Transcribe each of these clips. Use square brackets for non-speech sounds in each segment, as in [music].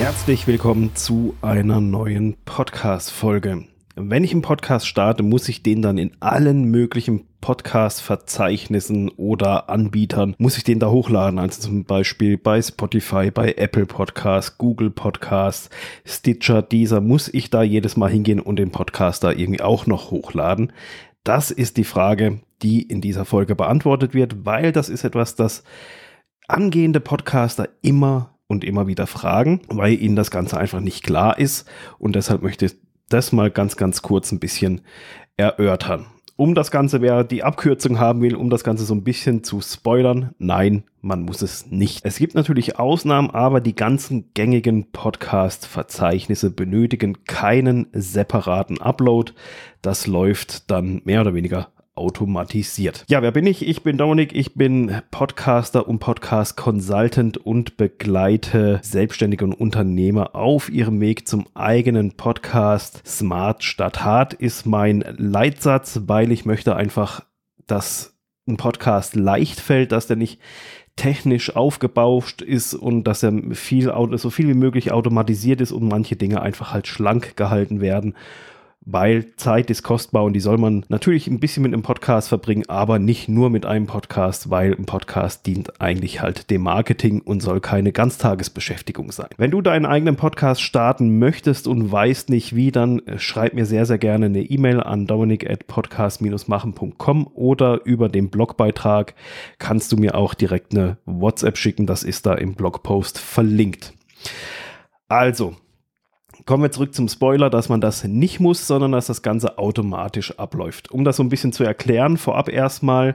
herzlich willkommen zu einer neuen Podcast-Folge. Wenn ich einen Podcast starte, muss ich den dann in allen möglichen Podcast-Verzeichnissen oder Anbietern, muss ich den da hochladen. Also zum Beispiel bei Spotify, bei Apple Podcasts, Google Podcasts, Stitcher, dieser, muss ich da jedes Mal hingehen und den Podcast da irgendwie auch noch hochladen. Das ist die Frage, die in dieser Folge beantwortet wird, weil das ist etwas, das angehende Podcaster immer und immer wieder fragen, weil ihnen das Ganze einfach nicht klar ist. Und deshalb möchte ich das mal ganz, ganz kurz ein bisschen erörtern. Um das Ganze, wer die Abkürzung haben will, um das Ganze so ein bisschen zu spoilern, nein, man muss es nicht. Es gibt natürlich Ausnahmen, aber die ganzen gängigen Podcast-Verzeichnisse benötigen keinen separaten Upload. Das läuft dann mehr oder weniger automatisiert. Ja, wer bin ich? Ich bin Dominik, ich bin Podcaster und Podcast Consultant und begleite selbstständige und Unternehmer auf ihrem Weg zum eigenen Podcast. Smart statt hart ist mein Leitsatz, weil ich möchte einfach, dass ein Podcast leicht fällt, dass der nicht technisch aufgebauscht ist und dass er viel, so viel wie möglich automatisiert ist und manche Dinge einfach halt schlank gehalten werden weil Zeit ist kostbar und die soll man natürlich ein bisschen mit einem Podcast verbringen, aber nicht nur mit einem Podcast, weil ein Podcast dient eigentlich halt dem Marketing und soll keine Ganztagesbeschäftigung sein. Wenn du deinen eigenen Podcast starten möchtest und weißt nicht wie, dann äh, schreib mir sehr, sehr gerne eine E-Mail an dominik at podcast-machen.com oder über den Blogbeitrag kannst du mir auch direkt eine WhatsApp schicken. Das ist da im Blogpost verlinkt. Also, kommen wir zurück zum Spoiler, dass man das nicht muss, sondern dass das Ganze automatisch abläuft. Um das so ein bisschen zu erklären, vorab erstmal,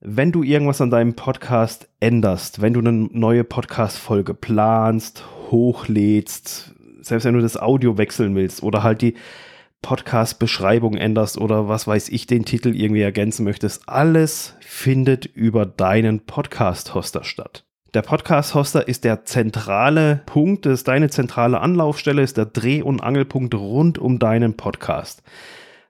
wenn du irgendwas an deinem Podcast änderst, wenn du eine neue Podcast-Folge planst, hochlädst, selbst wenn du das Audio wechseln willst oder halt die Podcast-Beschreibung änderst oder was weiß ich, den Titel irgendwie ergänzen möchtest, alles findet über deinen Podcast-Hoster statt. Der Podcast-Hoster ist der zentrale Punkt, ist deine zentrale Anlaufstelle, ist der Dreh- und Angelpunkt rund um deinen Podcast.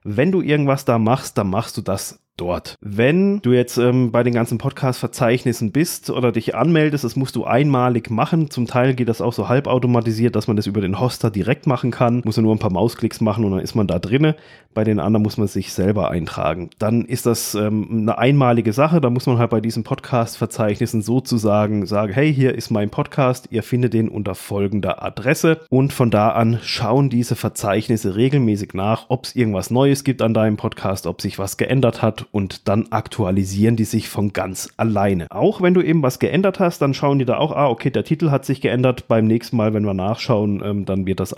Wenn du irgendwas da machst, dann machst du das dort. Wenn du jetzt ähm, bei den ganzen Podcast-Verzeichnissen bist oder dich anmeldest, das musst du einmalig machen. Zum Teil geht das auch so halbautomatisiert, dass man das über den Hoster direkt machen kann. Muss er nur ein paar Mausklicks machen und dann ist man da drinne. Bei den anderen muss man sich selber eintragen. Dann ist das ähm, eine einmalige Sache. Da muss man halt bei diesen Podcast-Verzeichnissen sozusagen sagen, hey, hier ist mein Podcast. Ihr findet den unter folgender Adresse. Und von da an schauen diese Verzeichnisse regelmäßig nach, ob es irgendwas Neues gibt an deinem Podcast, ob sich was geändert hat und dann aktualisieren die sich von ganz alleine. Auch wenn du eben was geändert hast, dann schauen die da auch, ah, okay, der Titel hat sich geändert. Beim nächsten Mal, wenn wir nachschauen, ähm, dann wird das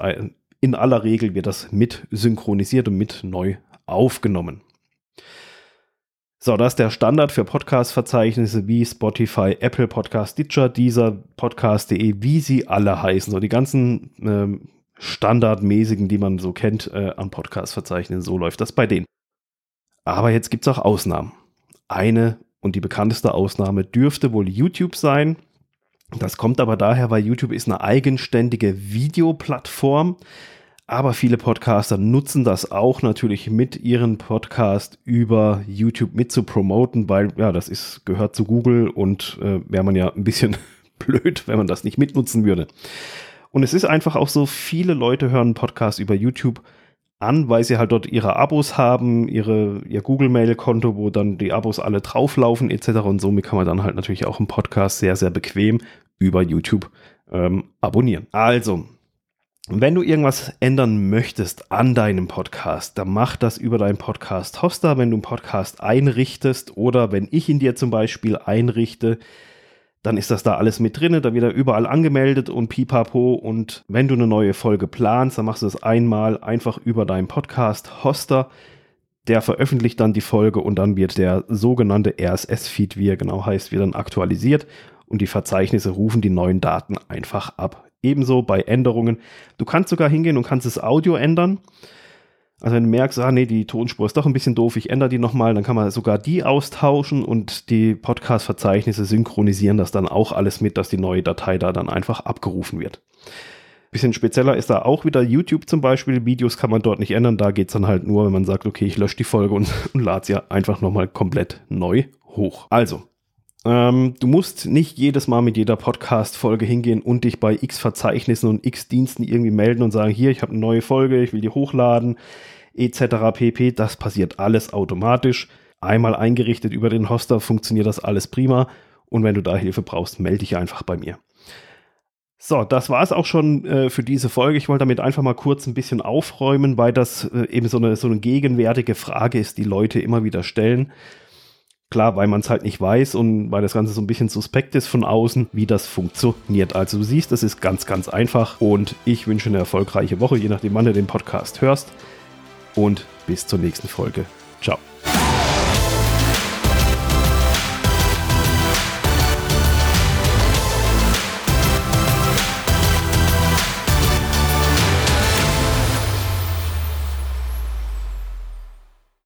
in aller Regel wird das mit synchronisiert und mit neu aufgenommen. So, das ist der Standard für Podcast-Verzeichnisse wie Spotify, Apple Podcast, Stitcher, dieser Podcast.de, wie sie alle heißen. So die ganzen ähm, standardmäßigen, die man so kennt äh, an Podcast-Verzeichnissen, so läuft das bei denen. Aber jetzt gibt es auch Ausnahmen. Eine und die bekannteste Ausnahme dürfte wohl YouTube sein. Das kommt aber daher, weil YouTube ist eine eigenständige Videoplattform. Aber viele Podcaster nutzen das auch natürlich mit ihren Podcast über YouTube mit zu promoten, weil ja, das ist, gehört zu Google und äh, wäre man ja ein bisschen [laughs] blöd, wenn man das nicht mitnutzen würde. Und es ist einfach auch so, viele Leute hören Podcasts über YouTube an, weil sie halt dort ihre Abos haben, ihre, ihr Google-Mail-Konto, wo dann die Abos alle drauflaufen etc. Und somit kann man dann halt natürlich auch einen Podcast sehr, sehr bequem über YouTube ähm, abonnieren. Also, wenn du irgendwas ändern möchtest an deinem Podcast, dann mach das über deinen Podcast-Hoster, wenn du einen Podcast einrichtest oder wenn ich ihn dir zum Beispiel einrichte, dann ist das da alles mit drin, da wird er überall angemeldet und pipapo. Und wenn du eine neue Folge planst, dann machst du es einmal einfach über deinen Podcast-Hoster. Der veröffentlicht dann die Folge und dann wird der sogenannte RSS-Feed, wie er genau heißt, wird aktualisiert und die Verzeichnisse rufen die neuen Daten einfach ab. Ebenso bei Änderungen. Du kannst sogar hingehen und kannst das Audio ändern. Also wenn du merkst, ah nee, die Tonspur ist doch ein bisschen doof, ich ändere die nochmal, dann kann man sogar die austauschen und die Podcast-Verzeichnisse synchronisieren das dann auch alles mit, dass die neue Datei da dann einfach abgerufen wird. Bisschen spezieller ist da auch wieder YouTube zum Beispiel. Videos kann man dort nicht ändern. Da geht es dann halt nur, wenn man sagt, okay, ich lösche die Folge und, [laughs] und lade sie einfach nochmal komplett neu hoch. Also, Ähm, du musst nicht jedes Mal mit jeder Podcast-Folge hingehen und dich bei x Verzeichnissen und x Diensten irgendwie melden und sagen, hier, ich habe eine neue Folge, ich will die hochladen, etc. pp. Das passiert alles automatisch. Einmal eingerichtet über den Hoster funktioniert das alles prima. Und wenn du da Hilfe brauchst, melde dich einfach bei mir. So, das war es auch schon äh, für diese Folge. Ich wollte damit einfach mal kurz ein bisschen aufräumen, weil das äh, eben so eine, so eine gegenwärtige Frage ist, die Leute immer wieder stellen. Klar, weil man es halt nicht weiß und weil das Ganze so ein bisschen suspekt ist von außen, wie das funktioniert. Also du siehst, das ist ganz, ganz einfach und ich wünsche eine erfolgreiche Woche, je nachdem wann du den Podcast hörst. Und bis zur nächsten Folge.